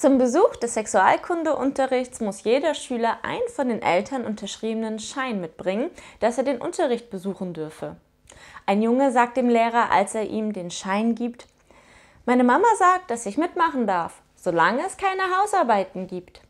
Zum Besuch des Sexualkundeunterrichts muss jeder Schüler einen von den Eltern unterschriebenen Schein mitbringen, dass er den Unterricht besuchen dürfe. Ein Junge sagt dem Lehrer, als er ihm den Schein gibt, Meine Mama sagt, dass ich mitmachen darf, solange es keine Hausarbeiten gibt.